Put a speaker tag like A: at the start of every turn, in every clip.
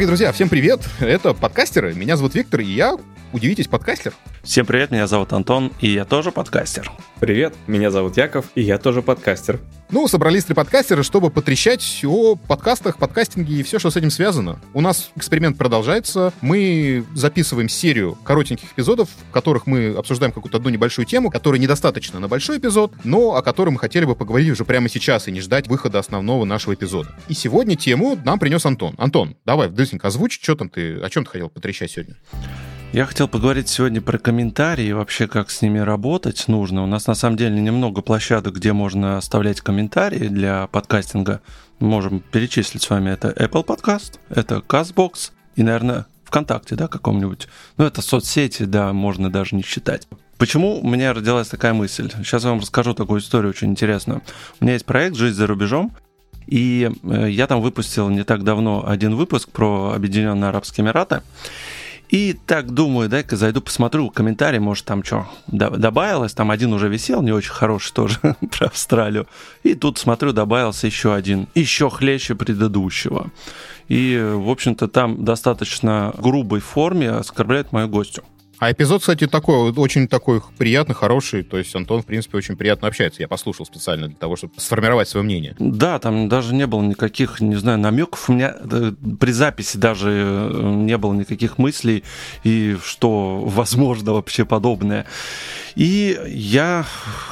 A: Дорогие друзья, всем привет! Это подкастеры. Меня зовут Виктор, и я, удивитесь, подкастер.
B: Всем привет, меня зовут Антон, и я тоже подкастер.
C: Привет, меня зовут Яков, и я тоже подкастер.
A: Ну, собрались три подкастеры, чтобы потрещать о подкастах, подкастинге и все, что с этим связано. У нас эксперимент продолжается. Мы записываем серию коротеньких эпизодов, в которых мы обсуждаем какую-то одну небольшую тему, которая недостаточно на большой эпизод, но о которой мы хотели бы поговорить уже прямо сейчас и не ждать выхода основного нашего эпизода. И сегодня тему нам принес Антон. Антон, давай, быстренько озвучь, что там ты, о чем ты хотел потрещать сегодня?
B: Я хотел поговорить сегодня про комментарии вообще, как с ними работать нужно. У нас на самом деле немного площадок, где можно оставлять комментарии для подкастинга. Можем перечислить с вами. Это Apple Podcast, это CastBox и, наверное, ВКонтакте, да, каком-нибудь. Ну, это соцсети, да, можно даже не считать. Почему у меня родилась такая мысль? Сейчас я вам расскажу такую историю очень интересную. У меня есть проект «Жизнь за рубежом», и э, я там выпустил не так давно один выпуск про Объединенные Арабские Эмираты. И так думаю, дай-ка зайду посмотрю комментарий, может там что добавилось. Там один уже висел, не очень хороший тоже, про Австралию. И тут смотрю, добавился еще один, еще хлеще предыдущего. И, в общем-то, там достаточно грубой форме оскорбляет мою гостю.
A: А эпизод, кстати, такой, очень такой приятный, хороший. То есть Антон, в принципе, очень приятно общается. Я послушал специально для того, чтобы сформировать свое мнение.
B: Да, там даже не было никаких, не знаю, намеков. У меня э, при записи даже э, не было никаких мыслей, и что возможно вообще подобное. И я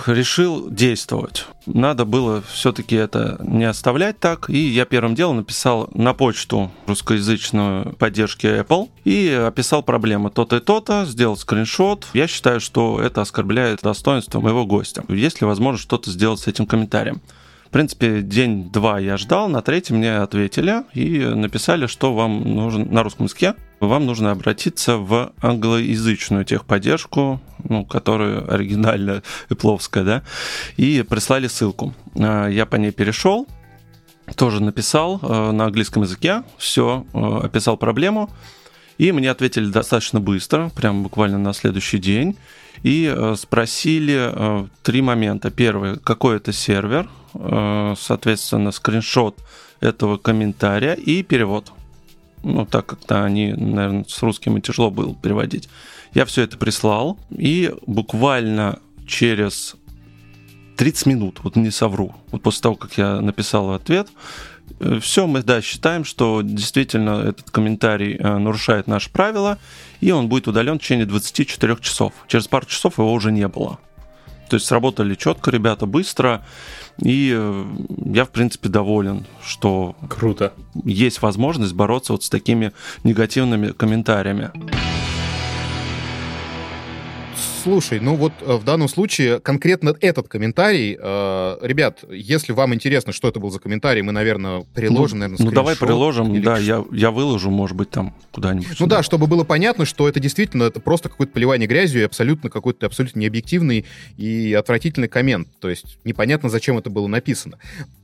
B: решил действовать. Надо было все-таки это не оставлять так. И я первым делом написал на почту русскоязычную поддержки Apple и описал проблемы то-то и то-то, сделал скриншот. Я считаю, что это оскорбляет достоинство моего гостя. Есть ли возможность что-то сделать с этим комментарием? В принципе, день-два я ждал, на третий мне ответили и написали, что вам нужен на русском языке. Вам нужно обратиться в англоязычную техподдержку, ну, которая оригинальная, эпловская, да, и прислали ссылку. А, я по ней перешел, тоже написал э, на английском языке, все, э, описал проблему, и мне ответили достаточно быстро, прям буквально на следующий день, и э, спросили три момента. Первый, какой это сервер, Э, соответственно, скриншот этого комментария и перевод. Ну, так как-то они, наверное, с русским и тяжело было переводить. Я все это прислал, и буквально через 30 минут, вот не совру, вот после того, как я написал ответ, э, все, мы, да, считаем, что действительно этот комментарий э, нарушает наши правила, и он будет удален в течение 24 часов. Через пару часов его уже не было. То есть сработали четко ребята, быстро. И э, я, в принципе, доволен, что
C: Круто.
B: есть возможность бороться вот с такими негативными комментариями.
A: Слушай, ну вот э, в данном случае конкретно этот комментарий, э, ребят, если вам интересно, что это был за комментарий, мы, наверное, приложим,
B: ну,
A: наверное,
B: Ну давай приложим, да, я, я выложу, может быть, там куда-нибудь.
A: Ну да, чтобы было понятно, что это действительно это просто какое-то поливание грязью и абсолютно какой-то абсолютно необъективный и отвратительный коммент. То есть непонятно, зачем это было написано.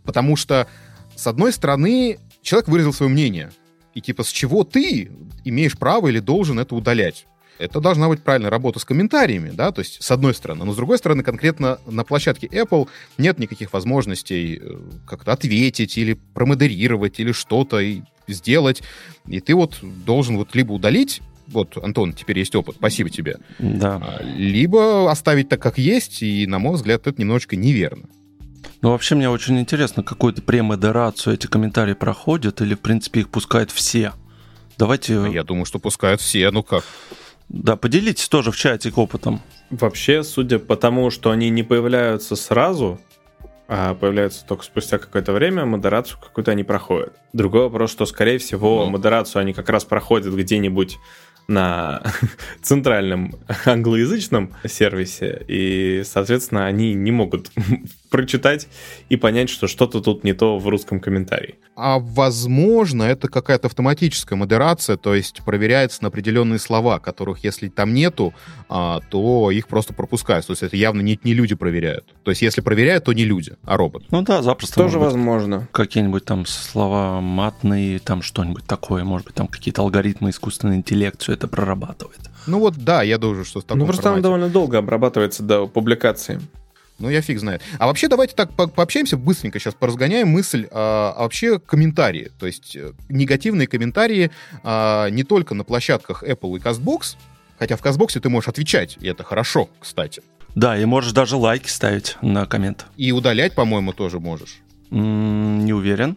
A: Потому что, с одной стороны, человек выразил свое мнение. И типа, с чего ты имеешь право или должен это удалять? Это должна быть правильная работа с комментариями, да, то есть с одной стороны. Но с другой стороны, конкретно на площадке Apple нет никаких возможностей э, как-то ответить или промодерировать или что-то сделать. И ты вот должен вот либо удалить вот, Антон, теперь есть опыт, спасибо тебе.
B: Да.
A: А, либо оставить так, как есть, и, на мой взгляд, это немножечко неверно.
B: Ну, вообще, мне очень интересно, какую-то премодерацию эти комментарии проходят, или, в принципе, их пускают все. Давайте...
A: Я думаю, что пускают все, ну как?
B: Да, поделитесь тоже в чате опытом.
C: Вообще, судя по тому, что они не появляются сразу, а появляются только спустя какое-то время, модерацию какую-то они проходят. Другой вопрос, что, скорее всего, ну. модерацию они как раз проходят где-нибудь на центральном англоязычном сервисе, и, соответственно, они не могут прочитать и понять, что что-то тут не то в русском комментарии.
A: А возможно, это какая-то автоматическая модерация, то есть проверяется на определенные слова, которых, если там нету, а, то их просто пропускают. То есть это явно не, не люди проверяют. То есть если проверяют, то не люди, а робот.
B: Ну да, запросто.
C: Тоже возможно.
B: Какие-нибудь там слова матные, там что-нибудь такое, может быть, там какие-то алгоритмы искусственный интеллект все это прорабатывает.
A: Ну вот да, я думаю, что
C: с такой Ну просто формате. довольно долго обрабатывается до публикации.
A: Ну, я фиг знает. А вообще давайте так по пообщаемся быстренько, сейчас поразгоняем мысль. А, а вообще комментарии. То есть э, негативные комментарии а, не только на площадках Apple и CastBox, хотя в CastBox ты можешь отвечать, и это хорошо, кстати.
B: Да, и можешь даже лайки ставить на коммент.
A: И удалять, по-моему, тоже можешь.
B: М, Не уверен.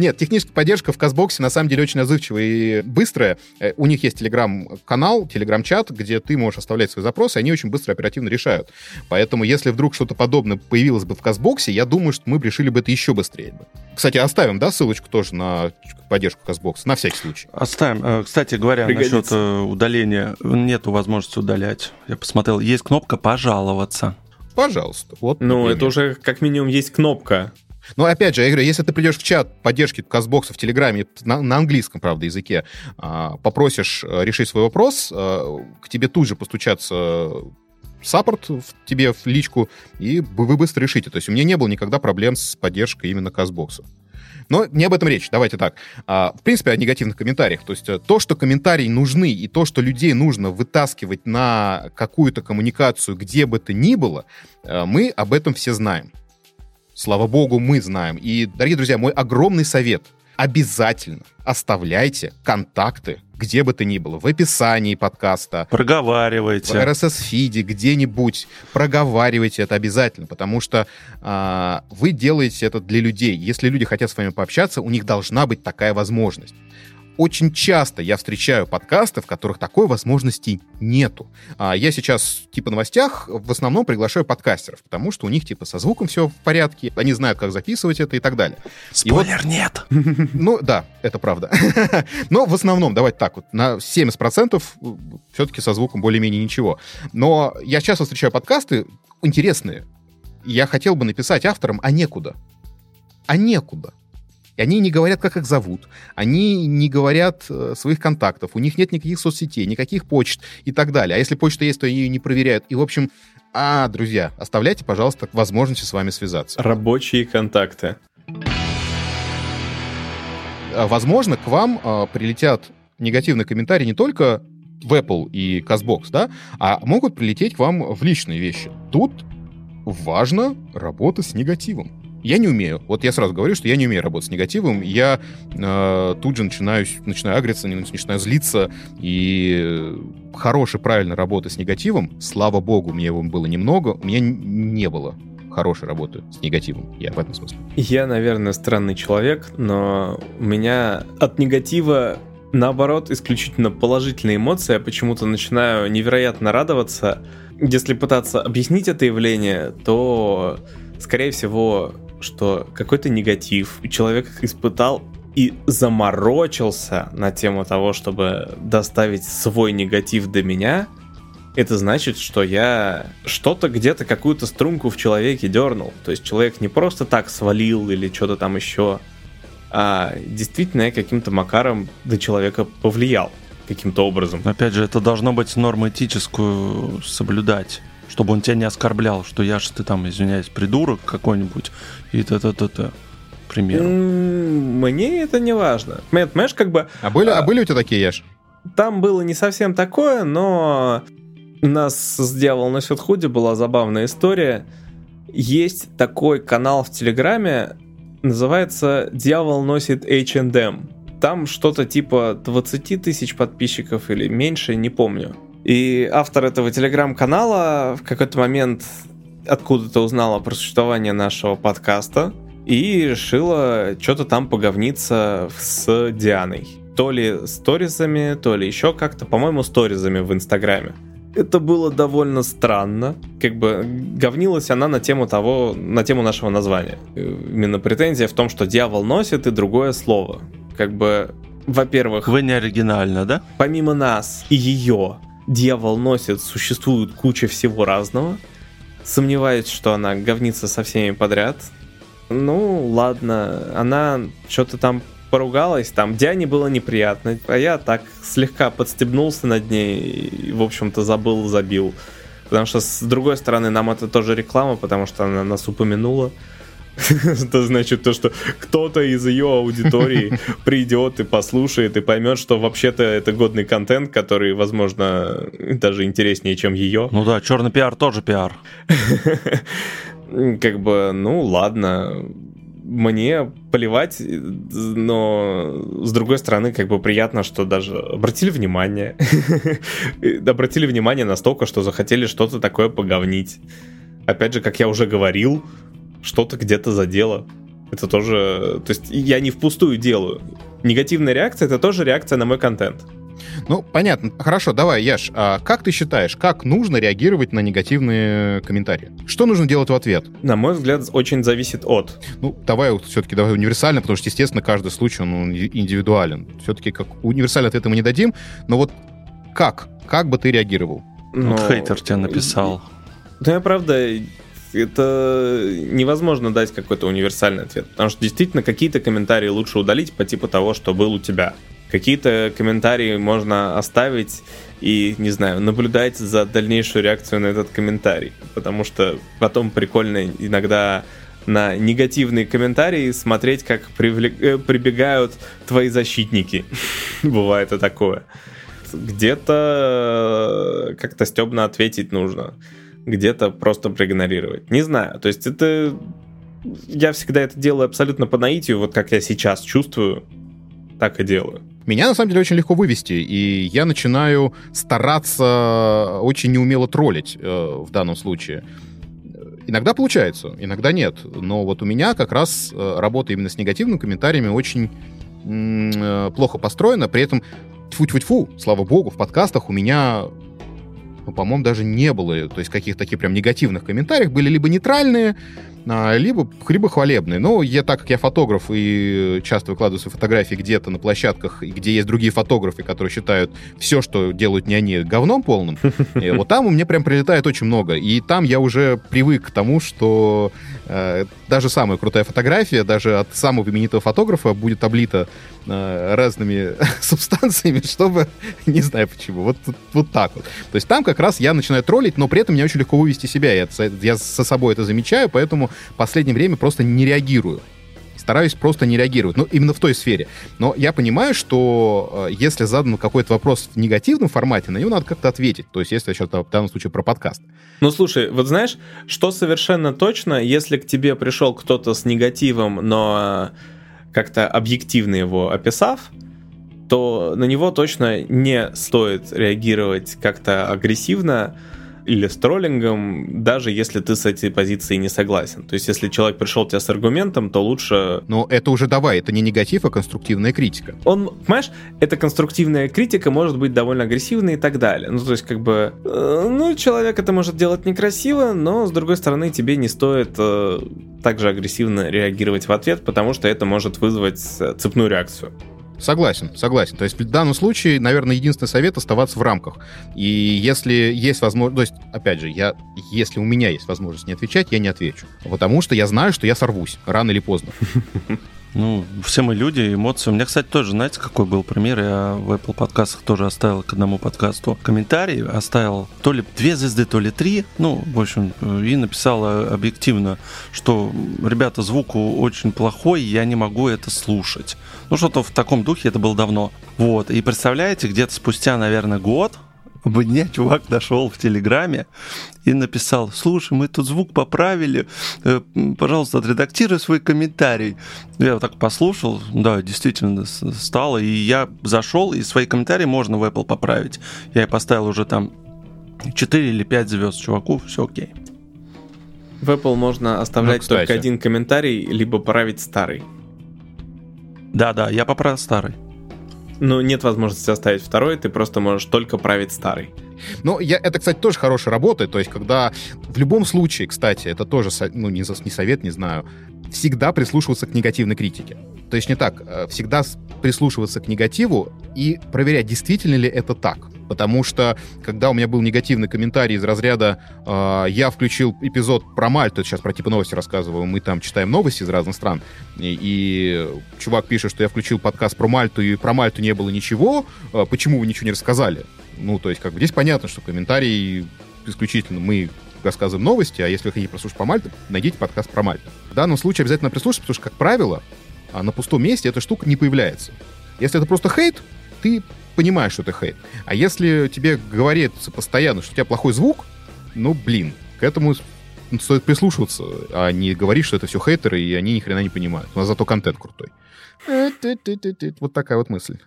A: Нет, техническая поддержка в Казбоксе на самом деле очень отзывчивая и быстрая. Э, У них есть телеграм-канал, телеграм-чат, где ты можешь оставлять свои запросы, они очень быстро оперативно решают. Поэтому, если вдруг что-то подобное появилось бы в Казбоксе, я думаю, что мы бы решили бы это еще быстрее. бы. Кстати, оставим, да, ссылочку тоже на поддержку Казбокса, на всякий случай.
B: Оставим. Э, Кстати говоря,
C: Пригодится.
B: насчет э, удаления. Нету возможности удалять. Я посмотрел, есть кнопка «Пожаловаться».
A: Пожалуйста. Вот,
C: Ну,
A: например.
C: это уже как минимум есть кнопка.
A: Но опять же, я говорю, если ты придешь в чат поддержки Казбокса в Телеграме на, на английском, правда, языке, а, попросишь э, решить свой вопрос, э, к тебе тут же постучатся саппорт в тебе в личку, и вы быстро решите. То есть у меня не было никогда проблем с поддержкой именно Казбокса. Но не об этом речь. Давайте так. А, В принципе, о негативных комментариях. То есть э, то, что комментарии нужны, и то, что людей нужно вытаскивать на какую-то коммуникацию, где бы то ни было, э, мы об этом все знаем. Слава богу, мы знаем. И, дорогие друзья, мой огромный совет. Обязательно оставляйте контакты, где бы то ни было, в описании подкаста, в
B: Проговаривайте.
A: RSS-фиде, где-нибудь. Проговаривайте это обязательно, потому что а, вы делаете это для людей. Если люди хотят с вами пообщаться, у них должна быть такая возможность. Очень часто я встречаю подкасты, в которых такой возможности нету. А я сейчас, типа, новостях в основном приглашаю подкастеров, потому что у них, типа, со звуком все в порядке, они знают, как записывать это и так далее. И вот
B: Спойлер нет.
A: ну, да, это правда. Но в основном, давайте так вот, на 70% все-таки со звуком более-менее ничего. Но я часто встречаю подкасты интересные. Я хотел бы написать авторам, а некуда. А некуда. И они не говорят, как их зовут. Они не говорят э, своих контактов. У них нет никаких соцсетей, никаких почт и так далее. А если почта есть, то они ее не проверяют. И, в общем, а, друзья, оставляйте, пожалуйста, возможность с вами связаться.
C: Рабочие контакты.
A: А, возможно, к вам а, прилетят негативные комментарии не только в Apple и CastBox, да, а могут прилететь к вам в личные вещи. Тут важно работа с негативом. Я не умею. Вот я сразу говорю, что я не умею работать с негативом. Я э, тут же начинаю, начинаю агриться, начинаю злиться. И хорошей, правильной работы с негативом, слава богу, мне его было немного, у меня не было хорошей работы с негативом. Я в этом смысле.
C: Я, наверное, странный человек, но у меня от негатива наоборот исключительно положительные эмоции. Я почему-то начинаю невероятно радоваться. Если пытаться объяснить это явление, то, скорее всего, что какой-то негатив человек испытал и заморочился на тему того, чтобы доставить свой негатив до меня, это значит, что я что-то где-то, какую-то струнку в человеке дернул. То есть человек не просто так свалил или что-то там еще, а действительно я каким-то макаром до человека повлиял каким-то образом.
B: Опять же, это должно быть норму этическую соблюдать, чтобы он тебя не оскорблял, что я ж ты там, извиняюсь, придурок какой-нибудь, и т-т-т-т, примеру.
C: Мне это не важно. Понимаешь, как бы
A: А были, а
C: А.
A: были у тебя такие, Яш?
C: там было не совсем такое, но у нас с «Дьявол носит худи» была забавная история. Есть такой канал в Телеграме, называется «Дьявол носит H&M». Там что-то типа 20 тысяч подписчиков или меньше, не помню. И автор этого телеграм-канала в какой-то момент откуда-то узнала про существование нашего подкаста и решила что-то там поговниться с Дианой. То ли сторизами, то ли еще как-то, по-моему, сторизами в Инстаграме. Это было довольно странно. Как бы говнилась она на тему того, на тему нашего названия. Э, Именно претензия в том, что дьявол носит и другое слово. Как бы, во-первых,
B: Вы не оригинально, да?
C: помимо нас и ее, дьявол носит, существует куча всего разного. Сомневаюсь, что она говнится со всеми подряд. Ну, ладно, она что-то там поругалась, там Диане было неприятно, а я так слегка подстебнулся над ней и, в общем-то, забыл, забил. Потому что, с другой стороны, нам это тоже реклама, потому что она нас упомянула. Это значит то, что кто-то из ее аудитории придет и послушает и поймет, что вообще-то это годный контент, который, возможно, даже интереснее, чем ее.
B: Ну да, черный пиар тоже пиар.
C: как бы, ну ладно, мне поливать, но с другой стороны, как бы приятно, что даже обратили внимание. обратили внимание настолько, что захотели что-то такое поговнить. Опять же, как я уже говорил, что-то где-то задело. Это тоже... То есть я не впустую делаю. Негативная реакция — это тоже реакция на мой контент.
A: Ну, понятно. Хорошо, давай, Яш, а как ты считаешь, как нужно реагировать на негативные комментарии? Что нужно делать в ответ?
C: На мой взгляд, очень зависит от.
A: Ну, давай вот все-таки давай универсально, потому что, естественно, каждый случай, он индивидуален. Все-таки как универсальный ответ мы не дадим, но вот как? Как бы ты реагировал?
B: Ну, вот хейтер тебе написал.
C: Ну, я правда это невозможно дать какой-то универсальный ответ. Потому что действительно какие-то комментарии лучше удалить по типу того, что был у тебя. Какие-то комментарии можно оставить и, не знаю, наблюдать за дальнейшую реакцию на этот комментарий. Потому что потом прикольно иногда на негативные комментарии смотреть, как привлек... Э, прибегают твои защитники. Бывает и такое. Где-то как-то стебно ответить нужно. Где-то просто проигнорировать. Не знаю. То есть это... Я всегда это делаю абсолютно по наитию, вот как я сейчас чувствую, так и делаю.
A: Меня, на самом деле, очень легко вывести, и я начинаю стараться очень неумело троллить э, в данном случае. Иногда получается, иногда нет. Но вот у меня как раз э, работа именно с негативными комментариями очень э, плохо построена. При этом, тьфу-тьфу-тьфу, слава богу, в подкастах у меня ну, по-моему, даже не было, то есть каких-то таких прям негативных комментариев, были либо нейтральные, а, либо, либо хвалебные. Но я, так как я фотограф и часто выкладываю свои фотографии где-то на площадках, где есть другие фотографы, которые считают все, что делают не они, говном полным, вот там у меня прям прилетает очень много. И там я уже привык к тому, что э, даже самая крутая фотография, даже от самого именитого фотографа будет облита э, разными субстанциями, чтобы... Не знаю почему. Вот, вот так вот. То есть там как раз я начинаю троллить, но при этом мне очень легко вывести себя. Я, я со собой это замечаю, поэтому в последнее время просто не реагирую стараюсь просто не реагировать. Ну, именно в той сфере. Но я понимаю, что э, если задан какой-то вопрос в негативном формате, на него надо как-то ответить. То есть, если сейчас в данном случае про подкаст.
C: Ну, слушай, вот знаешь, что совершенно точно, если к тебе пришел кто-то с негативом, но как-то объективно его описав, то на него точно не стоит реагировать как-то агрессивно, или с троллингом, даже если ты с этой позицией не согласен. То есть, если человек пришел тебе с аргументом, то лучше...
A: Но это уже давай, это не негатив, а конструктивная критика.
C: Он, понимаешь, эта конструктивная критика может быть довольно агрессивной и так далее. Ну, то есть, как бы, э, ну, человек это может делать некрасиво, но, с другой стороны, тебе не стоит э, также агрессивно реагировать в ответ, потому что это может вызвать э, цепную реакцию.
A: Согласен, согласен. То есть в данном случае, наверное, единственный совет оставаться в рамках. И если есть возможность, то есть, опять же, я, если у меня есть возможность не отвечать, я не отвечу. Потому что я знаю, что я сорвусь рано или поздно.
B: Ну, все мы люди, эмоции. У меня, кстати, тоже, знаете, какой был пример? Я в Apple подкастах тоже оставил к одному подкасту комментарий, оставил то ли две звезды, то ли три, ну, в общем, и написал объективно, что, ребята, звук очень плохой, я не могу это слушать. Ну, что-то в таком духе, это было давно. Вот, и представляете, где-то спустя, наверное, год, мне чувак дошел в Телеграме и написал, слушай, мы тут звук поправили, э, пожалуйста, отредактируй свой комментарий. Я вот так послушал, да, действительно стало, и я зашел, и свои комментарии можно в Apple поправить. Я и поставил уже там 4 или 5 звезд чуваку, все окей.
C: В Apple можно оставлять ну, только один комментарий, либо править старый.
B: Да-да, я поправил старый.
C: Ну, нет возможности оставить второй, ты просто можешь только править старый.
A: Ну, я, это, кстати, тоже хорошая работа. То есть, когда в любом случае, кстати, это тоже, ну, не, не совет, не знаю, всегда прислушиваться к негативной критике. То есть не так, э, всегда прислушиваться к негативу и проверять, действительно ли это так. Потому что, когда у меня был негативный комментарий из разряда э, «я включил эпизод про Мальту», сейчас про типа новости рассказываю, мы там читаем новости из разных стран, и, и чувак пишет, что я включил подкаст про Мальту, и про Мальту не было ничего, э, почему вы ничего не рассказали? Ну, то есть, как бы здесь понятно, что комментарий исключительно мы рассказываем новости, а если вы хотите прослушать по Мальту, найдите подкаст про Мальту. В данном случае обязательно прислушаться, потому что, как правило, а на пустом месте эта штука не появляется. Если это просто хейт, ты понимаешь, что это хейт. А если тебе говорится постоянно, что у тебя плохой звук, ну, блин, к этому стоит прислушиваться, а не говорить, что это все хейтеры, и они ни хрена не понимают. У нас зато контент крутой. Вот такая вот мысль.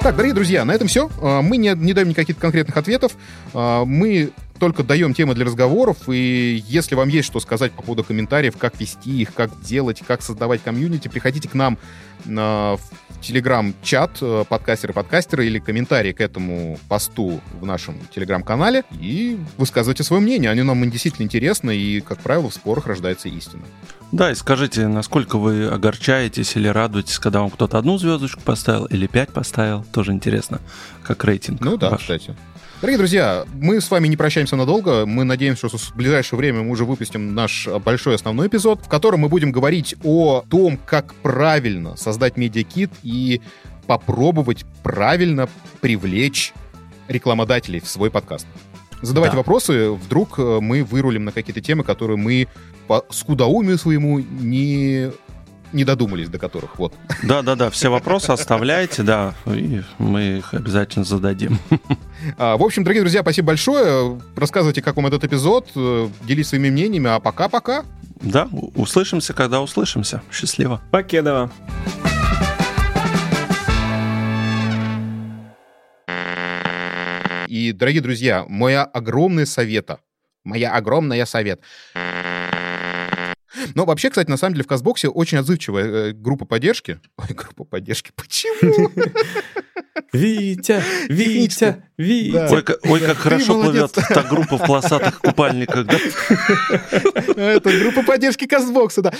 A: Так, дорогие друзья, на этом все. А, мы не, не даем никаких конкретных ответов. А, мы только даем темы для разговоров, и если вам есть что сказать по поводу комментариев, как вести их, как делать, как создавать комьюнити, приходите к нам в телеграм-чат э, подкастеры-подкастеры или комментарии к этому посту в нашем телеграм-канале и высказывайте свое мнение. Они нам действительно интересны, и, как правило, в спорах рождается истина.
B: Да, и скажите, насколько вы огорчаетесь или радуетесь, когда вам кто-то одну звездочку поставил или пять поставил. Тоже интересно, как рейтинг.
A: Ну да, ваш. кстати. Дорогие друзья, мы с вами не прощаемся надолго. Мы надеемся, что в ближайшее время мы уже выпустим наш большой основной эпизод, в котором мы будем говорить о том, как правильно создать медиакит и попробовать правильно привлечь рекламодателей в свой подкаст. Задавайте да. вопросы, вдруг э, мы вырулим на какие-то темы, которые мы по скудоумию своему не не додумались до которых. Вот.
B: Да, да, да. Все вопросы оставляйте, да, и мы их обязательно зададим.
A: А, в общем, дорогие друзья, спасибо большое. Рассказывайте, как вам этот эпизод, э, делитесь своими мнениями, а пока-пока.
B: Да, услышимся, когда услышимся. Счастливо.
C: Покедова.
A: И, дорогие друзья, моя огромная совета, моя огромная совет — но вообще, кстати, на самом деле в Казбоксе очень отзывчивая э, группа поддержки. Ой, группа поддержки, почему?
C: Витя, Витя, Витя.
B: Ой, ой, как хорошо плывет та группа в полосатых купальниках, да?
A: Это группа поддержки Казбокса, да.